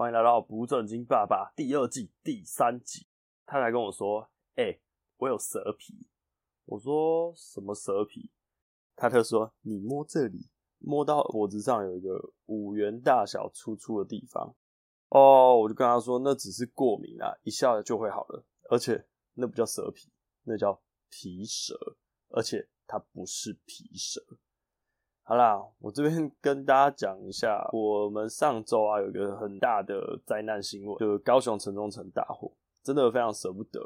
欢迎来到不正经爸爸第二季第三集。他来跟我说：“哎、我有蛇皮。”我说：“什么蛇皮？”他特说：“你摸这里，摸到脖子上有一个五元大小粗粗的地方。”哦，我就跟他说：“那只是过敏啊，一下就会好了。而且那不叫蛇皮，那叫皮蛇，而且它不是皮蛇。”好啦，我这边跟大家讲一下，我们上周啊有一个很大的灾难新闻，就是高雄城中城大火，真的非常舍不得。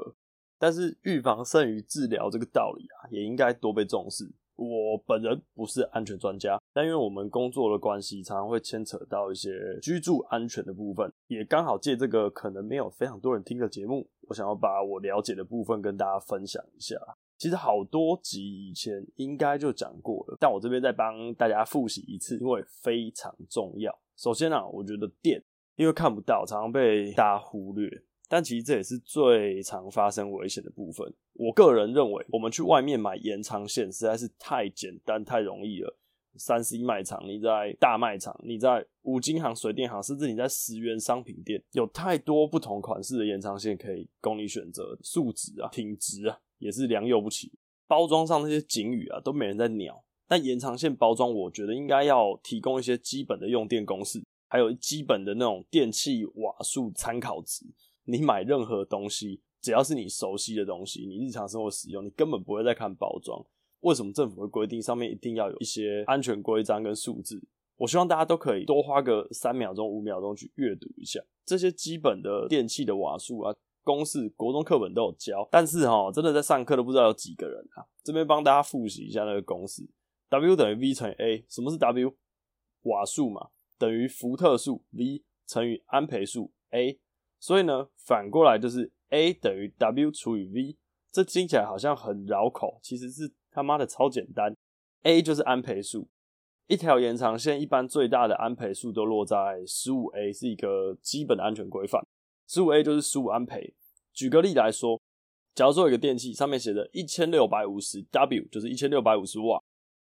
但是预防胜于治疗这个道理啊，也应该多被重视。我本人不是安全专家，但因为我们工作的关系，常常会牵扯到一些居住安全的部分，也刚好借这个可能没有非常多人听的节目，我想要把我了解的部分跟大家分享一下。其实好多集以前应该就讲过了，但我这边再帮大家复习一次，因为非常重要。首先啊，我觉得电，因为看不到，常常被大家忽略，但其实这也是最常发生危险的部分。我个人认为，我们去外面买延长线实在是太简单、太容易了。三 C 卖场，你在大卖场，你在五金行、水电行，甚至你在十元商品店，有太多不同款式的延长线可以供你选择，数值啊、品质啊。也是良莠不齐，包装上那些警语啊都没人在鸟。但延长线包装，我觉得应该要提供一些基本的用电公式，还有基本的那种电器瓦数参考值。你买任何东西，只要是你熟悉的东西，你日常生活使用，你根本不会再看包装。为什么政府会规定上面一定要有一些安全规章跟数字？我希望大家都可以多花个三秒钟、五秒钟去阅读一下这些基本的电器的瓦数啊。公式国中课本都有教，但是哈，真的在上课都不知道有几个人啊。这边帮大家复习一下那个公式：W 等于 V 乘以 A。什么是 W？瓦数嘛，等于伏特数 V 乘以安培数 A。所以呢，反过来就是 A 等于 W 除以 V。这听起来好像很绕口，其实是他妈的超简单。A 就是安培数，一条延长线一般最大的安培数都落在十五 A，是一个基本的安全规范。十五 A 就是十五安培。举个例来说，假如说有一个电器上面写着一千六百五十 W，就是一千六百五十瓦。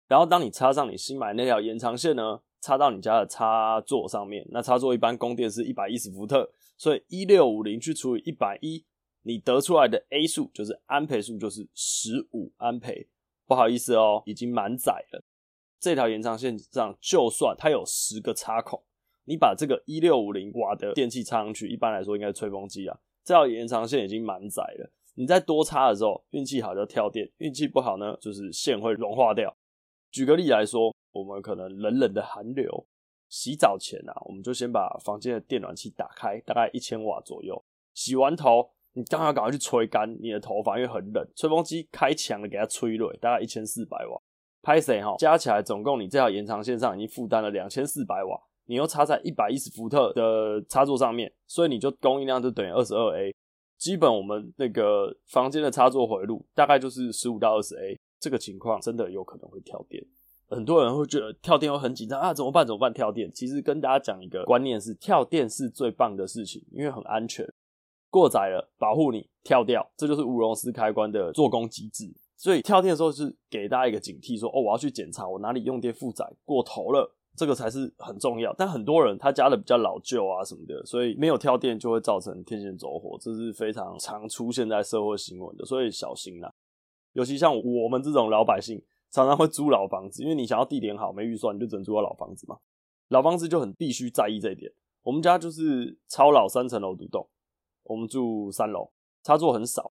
然后当你插上你新买那条延长线呢，插到你家的插座上面，那插座一般供电是一百一十伏特，所以一六五零去除以一百一，你得出来的 A 数就是安培数就是十五安培。不好意思哦，已经满载了。这条延长线上就算它有十个插孔。你把这个一六五零瓦的电器插上去，一般来说应该是吹风机啊。这条延长线已经满载了，你在多插的时候，运气好就跳电，运气不好呢，就是线会融化掉。举个例来说，我们可能冷冷的寒流，洗澡前啊，我们就先把房间的电暖气打开，大概一千瓦左右。洗完头，你当然要赶快去吹干你的头发，因为很冷，吹风机开强了给它吹热，大概一千四百瓦。拍谁哈？加起来总共你这条延长线上已经负担了两千四百瓦。你又插在一百一十伏特的插座上面，所以你就供应量就等于二十二 A。基本我们那个房间的插座回路大概就是十五到二十 A。这个情况真的有可能会跳电，很多人会觉得跳电会很紧张啊，怎么办？怎么办？跳电？其实跟大家讲一个观念是，跳电是最棒的事情，因为很安全。过载了保护你，跳掉，这就是吴荣斯开关的做工机制。所以跳电的时候是给大家一个警惕，说哦，我要去检查我哪里用电负载过头了。这个才是很重要，但很多人他家的比较老旧啊什么的，所以没有跳电就会造成天线走火，这是非常常出现在社会新闻的，所以小心啦。尤其像我们这种老百姓，常常会租老房子，因为你想要地点好，没预算你就只能租到老房子嘛。老房子就很必须在意这一点。我们家就是超老三层楼独栋，我们住三楼，插座很少，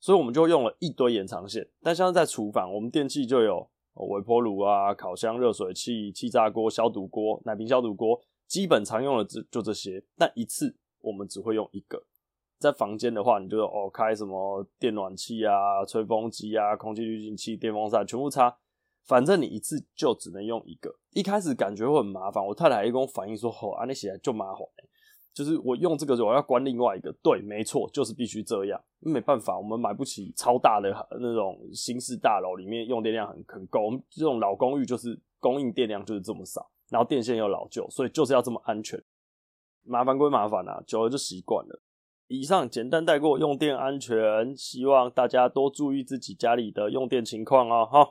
所以我们就用了一堆延长线。但像是在厨房，我们电器就有。微波炉啊，烤箱、热水器、气炸锅、消毒锅、奶瓶消毒锅，基本常用的就就这些。但一次我们只会用一个。在房间的话，你就哦开什么电暖气啊、吹风机啊、空气滤净器、电风扇，全部插。反正你一次就只能用一个。一开始感觉会很麻烦，我太太还跟我反映说：“哦，啊，你起来就麻烦、”就是我用这个，我要关另外一个。对，没错，就是必须这样。没办法，我们买不起超大的那种新式大楼，里面用电量很很够。我们这种老公寓就是供应电量就是这么少，然后电线又老旧，所以就是要这么安全。麻烦归麻烦啊，久了就习惯了。以上简单带过用电安全，希望大家多注意自己家里的用电情况哦。哈，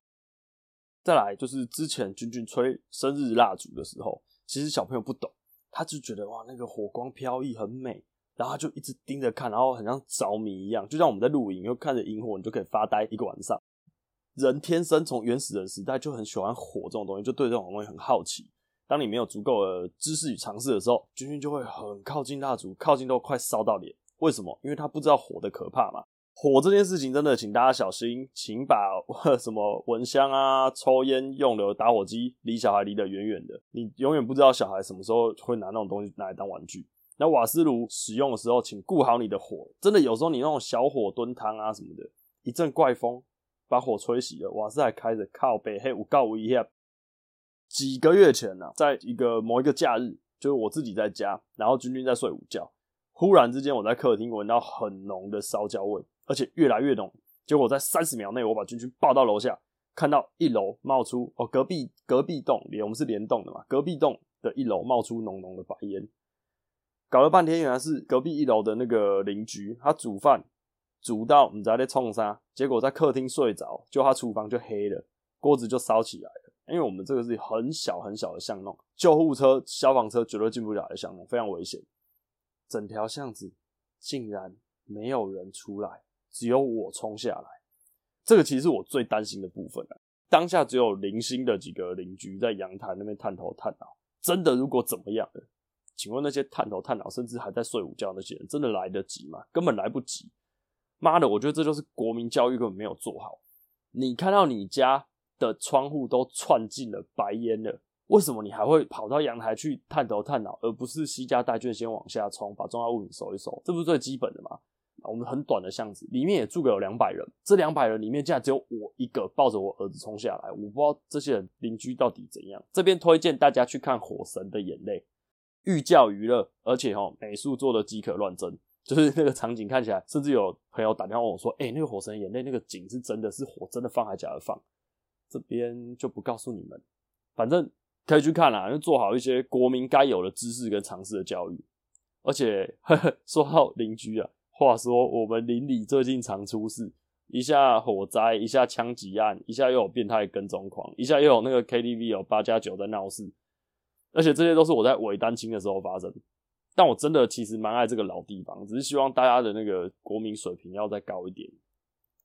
再来就是之前君君吹生日蜡烛的时候，其实小朋友不懂。他就觉得哇，那个火光飘逸很美，然后他就一直盯着看，然后很像着迷一样，就像我们在露营，又看着萤火，你就可以发呆一个晚上。人天生从原始人时代就很喜欢火这种东西，就对这种东西很好奇。当你没有足够的知识与尝试的时候，君君就会很靠近蜡烛，靠近都快烧到脸。为什么？因为他不知道火的可怕嘛。火这件事情真的，请大家小心，请把 什么蚊香啊、抽烟用的打火机离小孩离得远远的。你永远不知道小孩什么时候会拿那种东西拿来当玩具。那瓦斯炉使用的时候，请顾好你的火。真的有时候你那种小火炖汤啊什么的，一阵怪风把火吹熄了，瓦斯还开着，靠北黑五告我一下。几个月前呢、在一个某一个假日，就是我自己在家，然后君君在睡午觉，忽然之间我在客厅闻到很浓的烧焦味。而且越来越浓，结果在三十秒内，我把君君抱到楼下，看到一楼冒出哦，隔壁隔壁栋连我们是连栋的嘛，隔壁栋的一楼冒出浓浓的白烟，搞了半天原来是隔壁一楼的那个邻居，他煮饭煮到不知道在冲啥，结果在客厅睡着，就他厨房就黑了，锅子就烧起来了，因为我们这个是很小很小的巷弄，救护车、消防车绝对进不了的巷弄，非常危险，整条巷子竟然没有人出来。只有我冲下来，这个其实是我最担心的部分啊。当下只有零星的几个邻居在阳台那边探头探脑。真的，如果怎么样了，请问那些探头探脑，甚至还在睡午觉那些人，真的来得及吗？根本来不及。妈的，我觉得这就是国民教育根本没有做好。你看到你家的窗户都窜进了白烟了，为什么你还会跑到阳台去探头探脑，而不是西家带卷先往下冲，把重要物品收一收？这不是最基本的吗？我们很短的巷子，里面也住个有两百人。这两百人里面，竟然只有我一个抱着我儿子冲下来。我不知道这些人邻居到底怎样。这边推荐大家去看《火神的眼泪》，寓教于乐，而且齁美术做的极可乱真，就是那个场景看起来，甚至有朋友打电话问我说：“哎、那个《火神的眼泪》那个景是真的是火真的放还是假的放？”这边就不告诉你们，反正可以去看啦，就做好一些国民该有的知识跟常识的教育。而且呵呵说到邻居啊。话说，我们邻里最近常出事，一下火灾，一下枪击案，一下又有变态跟踪狂，一下又有那个 KTV 有八加九在闹事，而且这些都是我在伪单亲的时候发生。但我真的其实蛮爱这个老地方，只是希望大家的那个国民水平要再高一点。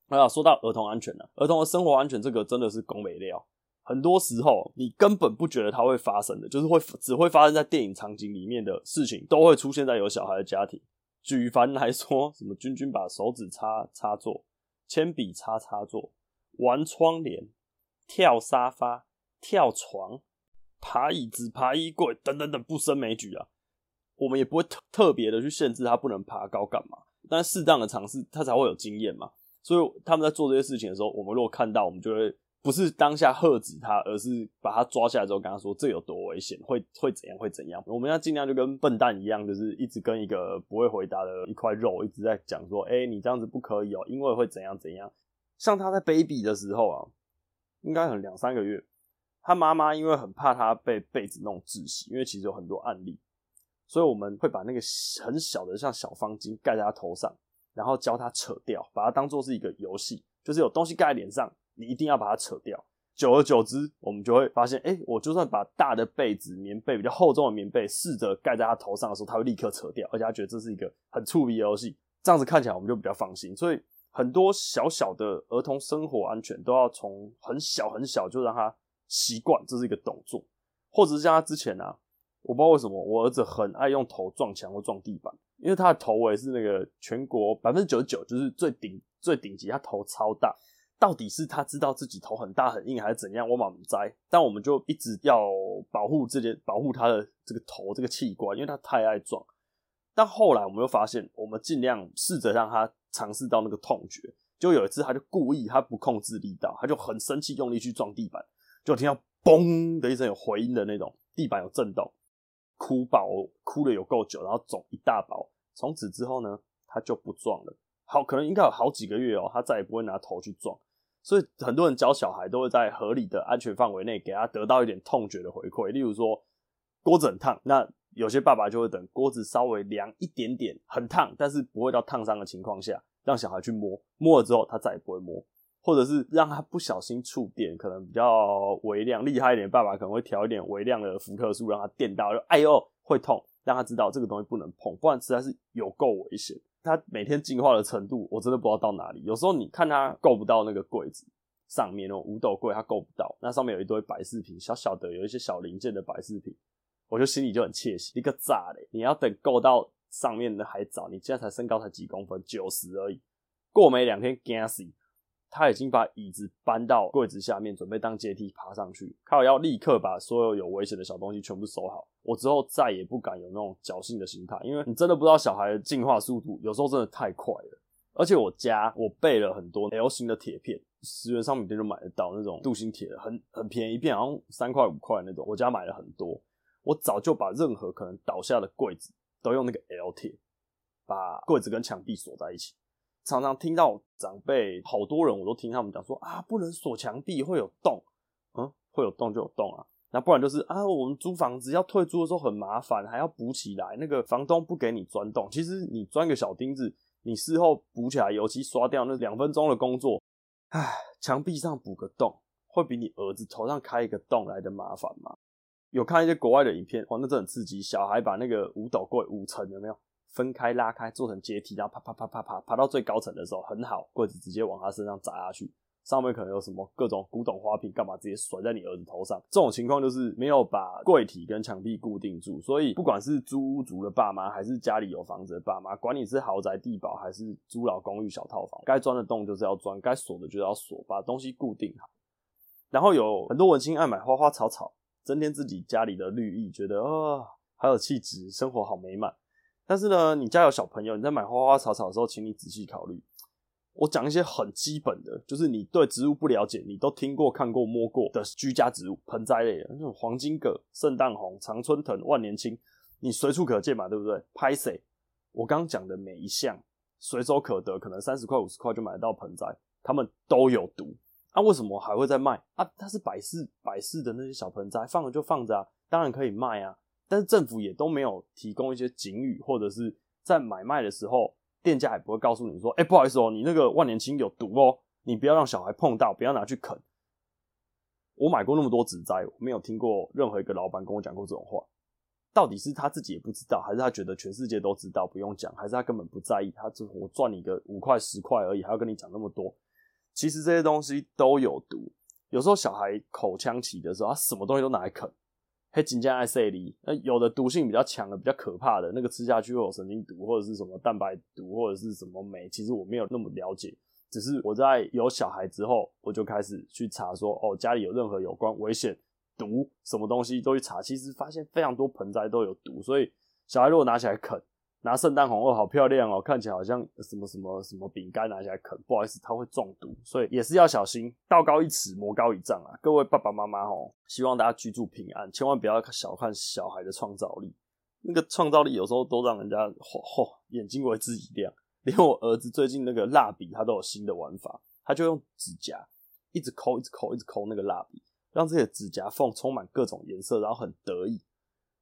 啊，说到儿童安全呢、啊，儿童的生活安全这个真的是公没料，很多时候你根本不觉得它会发生的，就是会只会发生在电影场景里面的事情，都会出现在有小孩的家庭。举凡来说，什么君君把手指插插座，铅笔插插座，玩窗帘，跳沙发，跳床，爬椅子，爬衣柜，等等等，不胜枚举啊。我们也不会特特别的去限制他不能爬高干嘛，但适当的尝试，他才会有经验嘛。所以他们在做这些事情的时候，我们如果看到，我们就会。不是当下喝止他，而是把他抓下来之后跟他说，这有多危险，会会怎样会怎样。我们要尽量就跟笨蛋一样，就是一直跟一个不会回答的一块肉一直在讲说，哎、你这样子不可以哦、因为会怎样怎样。像他在 baby 的时候啊，应该很两三个月，他妈妈因为很怕他被被子弄窒息，因为其实有很多案例，所以我们会把那个很小的像小方巾盖在他头上，然后教他扯掉，把它当做是一个游戏，就是有东西盖在脸上。你一定要把它扯掉，久而久之，我们就会发现，哎、我就算把大的被子、棉被比较厚重的棉被试着盖在他头上的时候，他会立刻扯掉，而且他觉得这是一个很触鼻的游戏。这样子看起来，我们就比较放心。所以，很多小小的儿童生活安全都要从很小很小就让他习惯，这是一个动作，或者是像他之前啊，我不知道为什么我儿子很爱用头撞墙或撞地板，因为他的头围是那个全国百分之九十九就是最顶最顶级，他头超大。到底是他知道自己头很大很硬，还是怎样？我满不在，但我们就一直要保护这件，保护他的这个头这个器官，因为他太爱撞。但后来我们又发现，我们尽量试着让他尝试到那个痛觉。就有一次，他就故意他不控制力道，他就很生气，用力去撞地板，就听到嘣的一声有回音的那种，地板有震动，哭爆，哭了有够久，然后肿一大包。从此之后呢，他就不撞了。好，可能应该有好几个月哦，他再也不会拿头去撞。所以很多人教小孩都会在合理的安全范围内给他得到一点痛觉的回馈，例如说锅子很烫，那有些爸爸就会等锅子稍微凉一点点，很烫，但是不会到烫伤的情况下，让小孩去摸，摸了之后他再也不会摸，或者是让他不小心触电，可能比较微量厉害一点，爸爸可能会调一点微量的伏特数让他电到，就哎呦会痛，让他知道这个东西不能碰，不然实在是有够危险。它每天进化的程度，我真的不知道到哪里。有时候你看它够不到那个柜子上面哦，五斗柜它够不到，那上面有一堆摆饰品，小小的有一些小零件的摆饰品，我就心里就很窃喜。一个炸嘞！你要等够到上面的还早，你现在才身高才几公分，九十而已。过没两天，惊死！他已经把椅子搬到柜子下面，准备当阶梯爬上去。靠，要立刻把所有有危险的小东西全部收好。我之后再也不敢有那种侥幸的心态，因为你真的不知道小孩的进化速度，有时候真的太快了。而且我家我备了很多 L 型的铁片，十元商品店就买得到那种镀锌铁，很很便宜，一片好像三块五块那种。我家买了很多，我早就把任何可能倒下的柜子都用那个 L 铁把柜子跟墙壁锁在一起。常常听到长辈，好多人我都听他们讲说啊，不能锁墙壁，会有洞。嗯，会有洞就有洞啊。那不然就是啊，我们租房子要退租的时候很麻烦，还要补起来，那个房东不给你钻洞。其实你钻个小钉子，你事后补起来，油漆刷掉，那两分钟的工作，唉，墙壁上补个洞，会比你儿子头上开一个洞来的麻烦吗？有看一些国外的影片，哇，那真的很刺激。小孩把那个五斗柜五层有没有？分开拉开做成阶梯，然后爬爬爬爬爬爬到最高层的时候，很好，柜子直接往他身上砸下去，上面可能有什么各种古董花瓶，干嘛直接甩在你儿子头上？这种情况就是没有把柜体跟墙壁固定住，所以不管是租屋族的爸妈，还是家里有房子的爸妈，管你是豪宅地堡还是租老公寓小套房，该钻的洞就是要钻，该锁的就要锁，把东西固定好。然后有很多文青爱买花花草草，增添自己家里的绿意，觉得啊、好有气质，生活好美满。但是呢，你家有小朋友，你在买花花草草的时候，请你仔细考虑。我讲一些很基本的，就是你对植物不了解，你都听过、看过、摸过的居家植物、盆栽类的，那种黄金葛、圣诞红、常春藤、万年青，你随处可见嘛，对不对？拍谁，我刚讲的每一项随手可得，可能三十块、五十块就买得到盆栽，它们都有毒。啊，为什么还会在卖？啊，它是摆饰摆饰的那些小盆栽，放着就放着啊，当然可以卖啊。但是政府也都没有提供一些警语，或者是在买卖的时候，店家也不会告诉你说：“哎，不好意思哦，你那个万年青有毒哦，你不要让小孩碰到，不要拿去啃。”我买过那么多植栽，我没有听过任何一个老板跟我讲过这种话。到底是他自己也不知道，还是他觉得全世界都知道不用讲，还是他根本不在意？他就我赚你个五块十块而已，还要跟你讲那么多？其实这些东西都有毒。有时候小孩口腔期的时候，他什么东西都拿来啃。黑金加爱塞里，那有的毒性比较强的、比较可怕的，那个吃下去会有神经毒，或者是什么蛋白毒，或者是什么酶。其实我没有那么了解，只是我在有小孩之后，我就开始去查说，哦，家里有任何有关危险毒什么东西都去查。其实发现非常多盆栽都有毒，所以小孩如果拿起来啃。拿圣诞红哦，好漂亮哦，看起来好像什么什么什么饼干拿起来啃，不好意思，它会中毒，所以也是要小心。道高一尺，魔高一丈啊！各位爸爸妈妈哦，希望大家居住平安，千万不要小看小孩的创造力，那个创造力有时候都让人家嚯嚯眼睛为自己亮。连我儿子最近那个蜡笔，他都有新的玩法，他就用指甲一直抠，一直抠，一直抠那个蜡笔，让这些指甲缝充满各种颜色，然后很得意。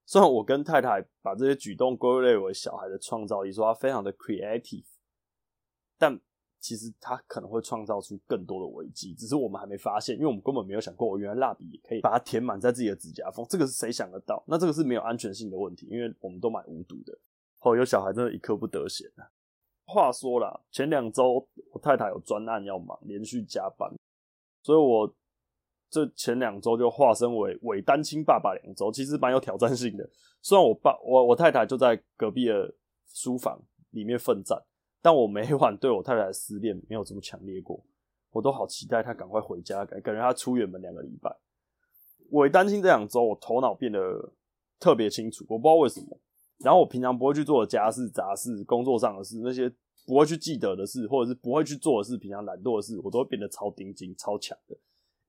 虽然我跟太太把这些举动归类为小孩的创造力，说他非常的 creative，但其实他可能会创造出更多的危机，只是我们还没发现，因为我们根本没有想过，我原来蜡笔也可以把它填满在自己的指甲缝，这个是谁想得到？那这个是没有安全性的问题，因为我们都买无毒的。哦，有小孩真的一刻不得闲啊。话说啦，前两周我太太有专案要忙，连续加班，所以我。这前两周就化身为伪单亲爸爸两周，其实蛮有挑战性的。虽然我爸我我太太就在隔壁的书房里面奋战，但我每晚对我太太的思念没有这么强烈过。我都好期待她赶快回家，感感觉她出远门两个礼拜。伪单亲这两周，我头脑变得特别清楚，我不知道为什么。然后我平常不会去做的家事、杂事、工作上的事，那些不会去记得的事，或者是不会去做的事，平常懒惰的事，我都会变得超顶劲、超强的。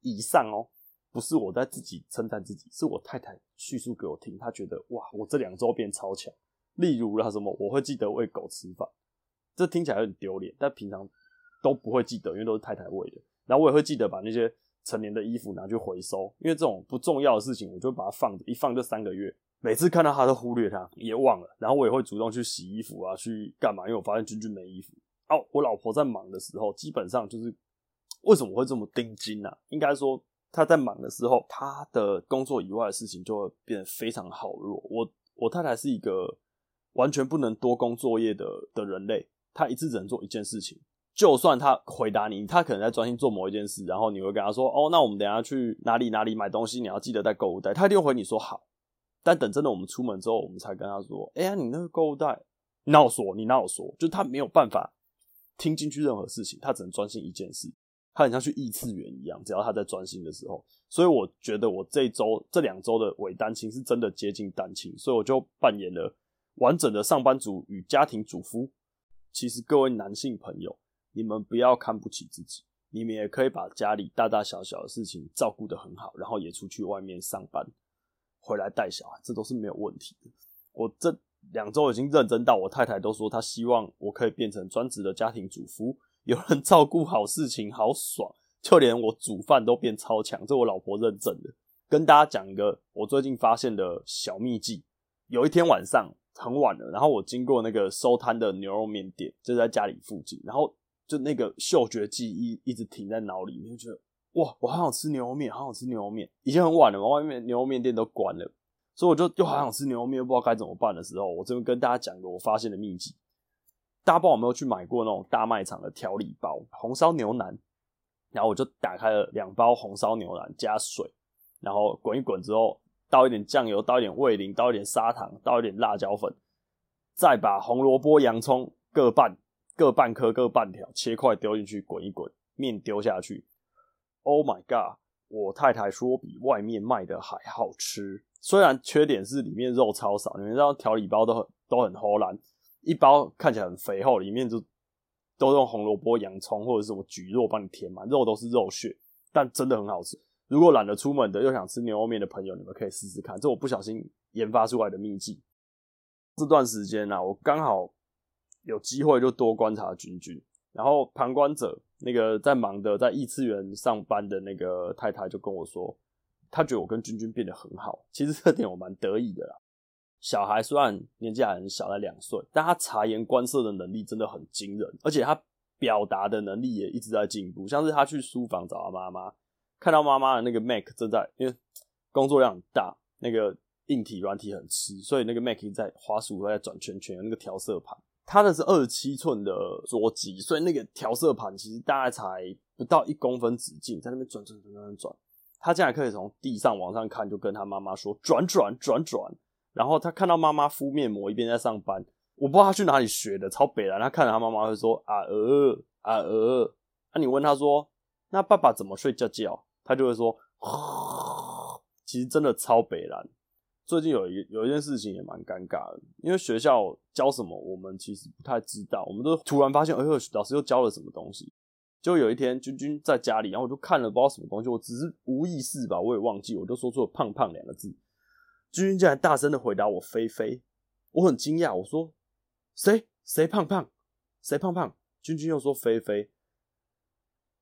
以上哦，不是我在自己称赞自己，是我太太叙述给我听。她觉得哇，我这两周变超强。例如啦，什么我会记得喂狗吃饭，这听起来有点丢脸，但平常都不会记得，因为都是太太喂的。然后我也会记得把那些成年的衣服拿去回收，因为这种不重要的事情，我就把它放着，一放就三个月。每次看到它都忽略它，也忘了。然后我也会主动去洗衣服啊，去干嘛？因为我发现君君没衣服。哦，我老婆在忙的时候，基本上就是。为什么会这么盯紧呢？应该说他在忙的时候，他的工作以外的事情就会变得非常好弱。我我太太是一个完全不能多工作业的的人类，她一次只能做一件事情。就算她回答你，她可能在专心做某一件事，然后你会跟她说：“哦，那我们等下去哪里哪里买东西，你要记得带购物袋。”她一定会回你说好。但等真的我们出门之后，我们才跟她说：“哎呀，你那个购物袋，你哪有说？你哪有说？”就她没有办法听进去任何事情，她只能专心一件事。他很像去异次元一样，只要他在专心的时候。所以我觉得我这周、这两周的伪单亲是真的接近单亲，所以我就扮演了完整的上班族与家庭主夫。其实各位男性朋友，你们不要看不起自己，你们也可以把家里大大小小的事情照顾得很好，然后也出去外面上班，回来带小孩，这都是没有问题的。我这两周已经认真到我太太都说她希望我可以变成专职的家庭主夫，有人照顾好事情，好爽。就连我煮饭都变超强，这我老婆认证的。跟大家讲一个我最近发现的小秘技。有一天晚上很晚了，然后我经过那个收摊的牛肉面店，就在家里附近，然后就那个嗅觉记忆一直停在脑里面，就觉得哇，我好想吃牛肉面，好想吃牛肉面。已经很晚了嘛，外面牛肉面店都关了，所以我就又好想吃牛肉面，又不知道该怎么办的时候，我这边跟大家讲一个我发现的秘技。大家不知道有没有去买过那种大卖场的调理包，红烧牛腩。然后我就打开了两包红烧牛腩，加水，然后滚一滚之后，倒一点酱油，倒一点味淋，倒一点砂糖，倒一点辣椒粉，再把红萝卜、洋葱各半各半颗、各半条切块丢进去滚一滚，面丢下去。Oh my god！我太太说比外面卖的还好吃，虽然缺点是里面肉超少，你们知道调理包都很都很齁烂，一包看起来很肥厚，里面就。都用红萝卜、洋葱或者是什么蒟蒻帮你填满，肉都是肉屑，但真的很好吃。如果懒得出门的又想吃牛肉面的朋友，你们可以试试看，这我不小心研发出来的秘技。这段时间啊，我刚好有机会就多观察君君，然后旁观者那个在忙的在异次元上班的那个太太就跟我说，她觉得我跟君君变得很好，其实这点我蛮得意的啦。小孩虽然年纪还很小，才两岁，但他察言观色的能力真的很惊人，而且他表达的能力也一直在进步。像是他去书房找他妈妈，看到妈妈的那个 Mac 正在，因为工作量很大，那个硬体软体很吃，所以那个 Mac 在滑鼠在转圈圈，那个调色盘，它的是二十七寸的桌机，所以那个调色盘其实大概才不到一公分直径，在那边转转转转转，他竟然可以从地上往上看，就跟他妈妈说转转转转。然后他看到妈妈敷面膜一边在上班，我不知道他去哪里学的，超北烂。他看着他妈妈会说啊呃啊呃，那、你问他说，那爸爸怎么睡觉觉？他就会说，其实真的超北烂。最近有一有一件事情也蛮尴尬的，因为学校教什么我们其实不太知道，我们都突然发现，哎呦，老师又教了什么东西。就有一天君君在家里，然后我就看了不知道什么东西，我只是无意识吧，我也忘记，我就说出了胖胖两个字。君君竟然大声的回答我：“菲菲。”我很惊讶，我说：“谁？谁胖胖？谁胖胖？”君君又说：“菲菲。”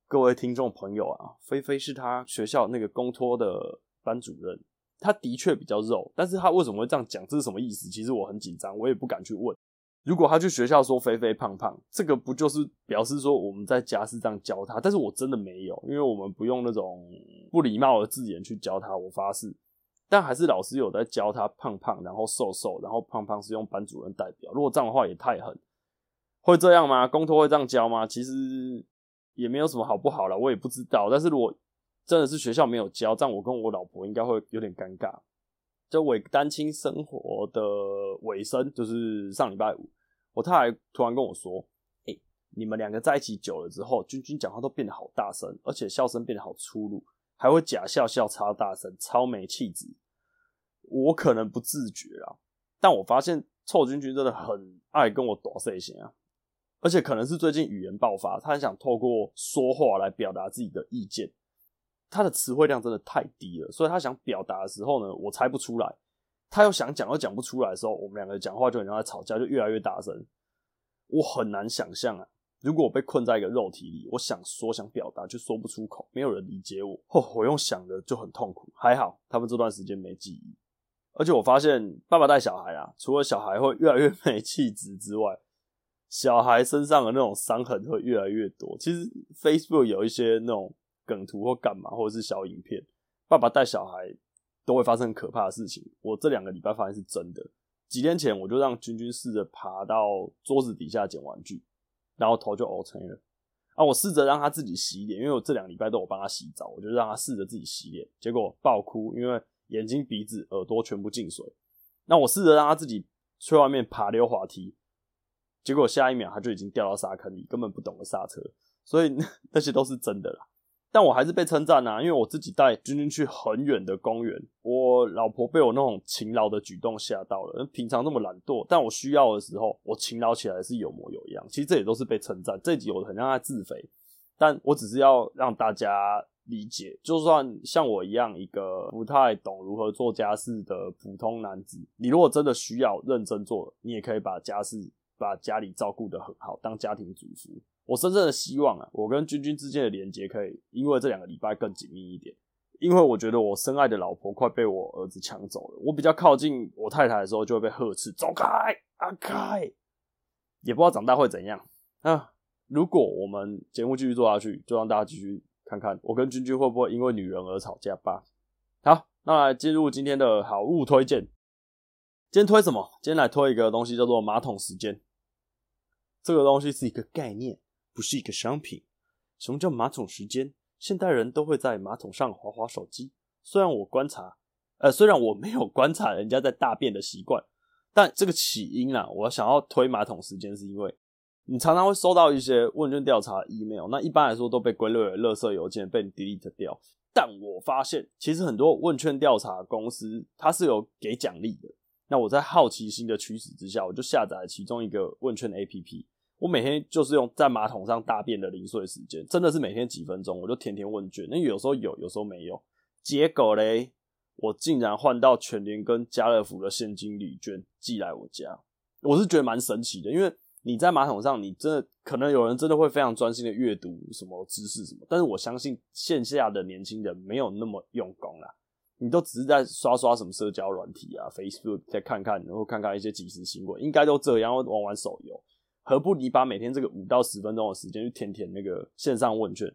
各位听众朋友啊，菲菲是他学校那个公托的班主任，他的确比较肉，但是他为什么会这样讲？这是什么意思？其实我很紧张，我也不敢去问。如果他去学校说菲菲胖胖，这个不就是表示说我们在家是这样教他？但是我真的没有，因为我们不用那种不礼貌的字眼去教他，我发誓。但还是老师有在教他胖胖，然后瘦瘦，然后胖胖是用班主任代表。如果这样的话也太狠，会这样吗？公托会这样教吗？其实也没有什么好不好啦，我也不知道。但是如果真的是学校没有教，这样我跟我老婆应该会有点尴尬。就伪单亲生活的尾声，就是上礼拜五，我太太突然跟我说：“欸，你们两个在一起久了之后，君君讲话都变得好大声，而且笑声变得好粗鲁。”还会假笑笑超大声，超没气质。我可能不自觉啦，但我发现臭君君真的很爱跟我多说些啊，而且可能是最近语言爆发，他很想透过说话来表达自己的意见。他的词汇量真的太低了，所以他想表达的时候呢，我猜不出来。他又想讲又讲不出来的时候，我们两个讲话就很像在吵架，就越来越大声。我很难想象啊。如果我被困在一个肉体里，我想说想表达却说不出口，没有人理解我，哦，我用想的就很痛苦。还好他们这段时间没记忆，而且我发现爸爸带小孩啊，除了小孩会越来越没气质之外，小孩身上的那种伤痕会越来越多。其实 Facebook 有一些那种梗图或干嘛，或者是小影片，爸爸带小孩都会发生可怕的事情。我这两个礼拜发现是真的，几天前我就让君君试着爬到桌子底下捡玩具，然后头就凹成了。啊，我试着让他自己洗脸，因为我这两礼拜都有帮他洗澡，我就让他试着自己洗脸，结果爆哭，因为眼睛、鼻子、耳朵全部进水。那我试着让他自己去外面爬溜滑梯，结果下一秒他就已经掉到沙坑里，根本不懂得刹车，所以 那些都是真的啦。但我还是被称赞啊，因为我自己带君君去很远的公园，我老婆被我那种勤劳的举动吓到了。平常那么懒惰，但我需要的时候，我勤劳起来是有模有样。其实这也都是被称赞。这一集我很让他自肥，但我只是要让大家理解，就算像我一样一个不太懂如何做家事的普通男子，你如果真的需要认真做，你也可以把家事、把家里照顾得很好，当家庭主妇。我深深的希望啊，我跟君君之间的连接可以因为这两个礼拜更紧密一点。因为我觉得我深爱的老婆快被我儿子抢走了。我比较靠近我太太的时候，就会被呵斥：“走开，阿开！”也不知道长大会怎样。啊，如果我们节目继续做下去，就让大家继续看看我跟君君会不会因为女人而吵架吧。好，那来进入今天的好物推荐。今天推什么？今天来推一个东西，叫做马桶时间。这个东西是一个概念。不是一个商品。什么叫马桶时间？现代人都会在马桶上滑滑手机。虽然我观察，呃，虽然我没有观察人家在大便的习惯，但这个起因啊，我想要推马桶时间，是因为你常常会收到一些问卷调查 email，那一般来说都被归类为垃圾邮件，被你 delete 掉。但我发现，其实很多问卷调查公司它是有给奖励的。那我在好奇心的驱使之下，我就下载了其中一个问卷 APP。我每天就是用在马桶上大便的零碎时间，真的是每天几分钟，我就填填问卷。那有时候有，有时候没有。结果嘞，我竟然换到全联跟家乐福的现金礼券寄来我家，我是觉得蛮神奇的。因为你在马桶上，你真的可能有人真的会非常专心的阅读什么知识什么，但是我相信线下的年轻人没有那么用功啦，你都只是在刷刷什么社交软体啊，Facebook 再看看，然后看看一些即时新闻，应该都这样，玩玩手游。何不你把每天这个五到十分钟的时间去填填那个线上问卷，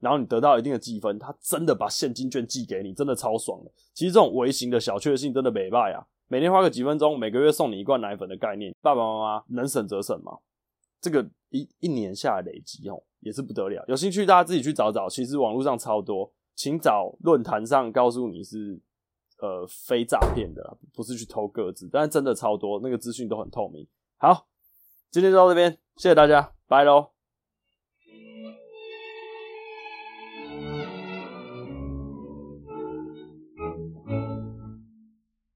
然后你得到一定的积分，他真的把现金券寄给你，真的超爽的。其实这种微型的小确幸真的没败啊！每天花个几分钟，每个月送你一罐奶粉的概念，爸爸妈妈能省则省嘛。这个一一年下来累积哦，也是不得了。有兴趣大家自己去找找，其实网络上超多，请找论坛上告诉你是呃非诈骗的，不是去偷个子，但是真的超多，那个资讯都很透明。好。今天就到这边，谢谢大家，拜喽。